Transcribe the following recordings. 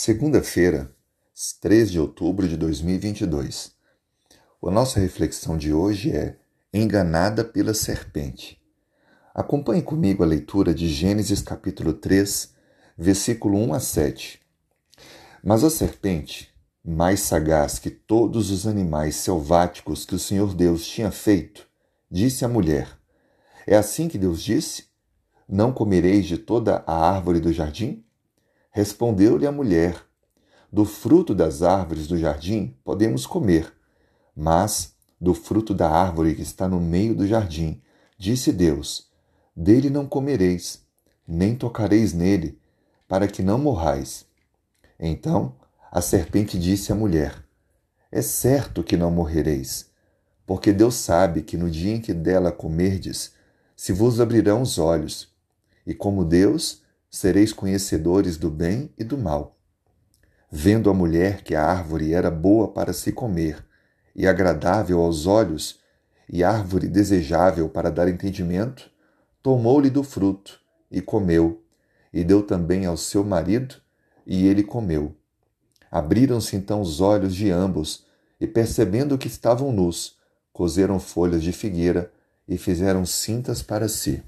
Segunda-feira, 3 de outubro de 2022. A nossa reflexão de hoje é Enganada pela Serpente. Acompanhe comigo a leitura de Gênesis capítulo 3, versículo 1 a 7. Mas a serpente, mais sagaz que todos os animais selváticos que o Senhor Deus tinha feito, disse à mulher: É assim que Deus disse? Não comereis de toda a árvore do jardim? Respondeu-lhe a mulher: Do fruto das árvores do jardim podemos comer, mas do fruto da árvore que está no meio do jardim, disse Deus: Dele não comereis, nem tocareis nele, para que não morrais. Então a serpente disse à mulher: É certo que não morrereis, porque Deus sabe que no dia em que dela comerdes, se vos abrirão os olhos, e como Deus, sereis conhecedores do bem e do mal. Vendo a mulher que a árvore era boa para se comer, e agradável aos olhos, e árvore desejável para dar entendimento, tomou-lhe do fruto e comeu, e deu também ao seu marido, e ele comeu. Abriram-se então os olhos de ambos, e percebendo que estavam nus, coseram folhas de figueira e fizeram cintas para si.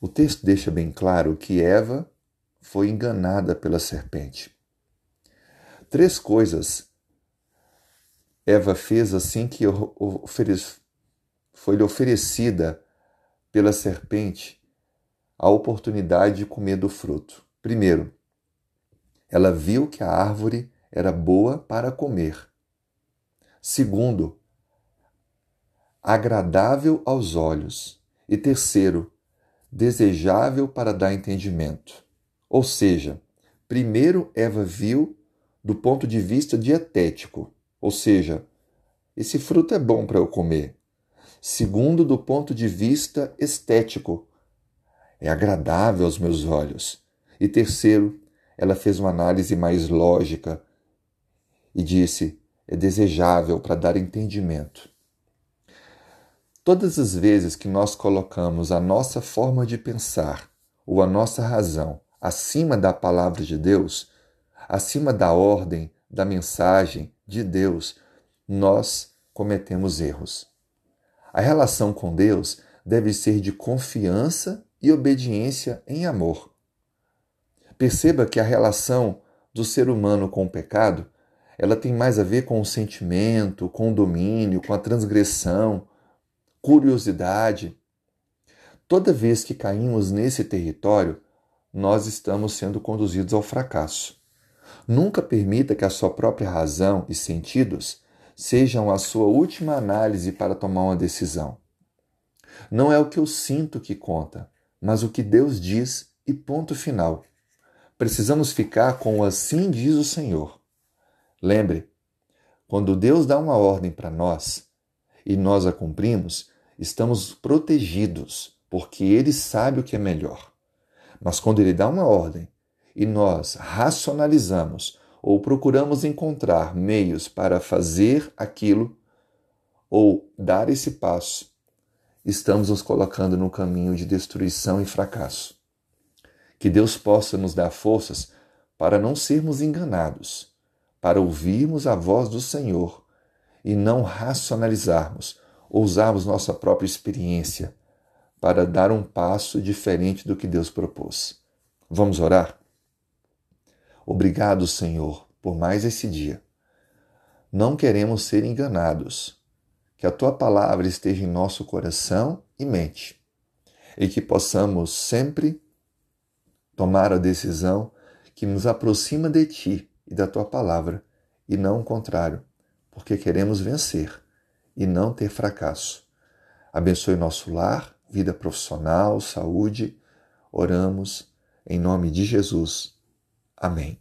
O texto deixa bem claro que Eva foi enganada pela serpente. Três coisas Eva fez assim que foi-lhe oferecida pela serpente a oportunidade de comer do fruto. Primeiro, ela viu que a árvore era boa para comer. Segundo, agradável aos olhos. E terceiro, desejável para dar entendimento. Ou seja, primeiro Eva viu do ponto de vista dietético, ou seja, esse fruto é bom para eu comer. Segundo, do ponto de vista estético, é agradável aos meus olhos. E terceiro, ela fez uma análise mais lógica e disse: é desejável para dar entendimento. Todas as vezes que nós colocamos a nossa forma de pensar ou a nossa razão acima da palavra de Deus, acima da ordem, da mensagem de Deus, nós cometemos erros. A relação com Deus deve ser de confiança e obediência em amor. Perceba que a relação do ser humano com o pecado, ela tem mais a ver com o sentimento, com o domínio, com a transgressão, curiosidade. Toda vez que caímos nesse território, nós estamos sendo conduzidos ao fracasso. Nunca permita que a sua própria razão e sentidos sejam a sua última análise para tomar uma decisão. Não é o que eu sinto que conta, mas o que Deus diz e ponto final. Precisamos ficar com o assim diz o Senhor. Lembre, quando Deus dá uma ordem para nós e nós a cumprimos, estamos protegidos, porque ele sabe o que é melhor. Mas quando ele dá uma ordem e nós racionalizamos ou procuramos encontrar meios para fazer aquilo ou dar esse passo, estamos nos colocando no caminho de destruição e fracasso. Que Deus possa nos dar forças para não sermos enganados, para ouvirmos a voz do Senhor e não racionalizarmos usarmos nossa própria experiência para dar um passo diferente do que Deus propôs. Vamos orar? Obrigado, Senhor, por mais esse dia. Não queremos ser enganados. Que a tua palavra esteja em nosso coração e mente e que possamos sempre tomar a decisão que nos aproxima de ti e da tua palavra e não o contrário, porque queremos vencer e não ter fracasso. Abençoe nosso lar, vida profissional, saúde. Oramos em nome de Jesus. Amém.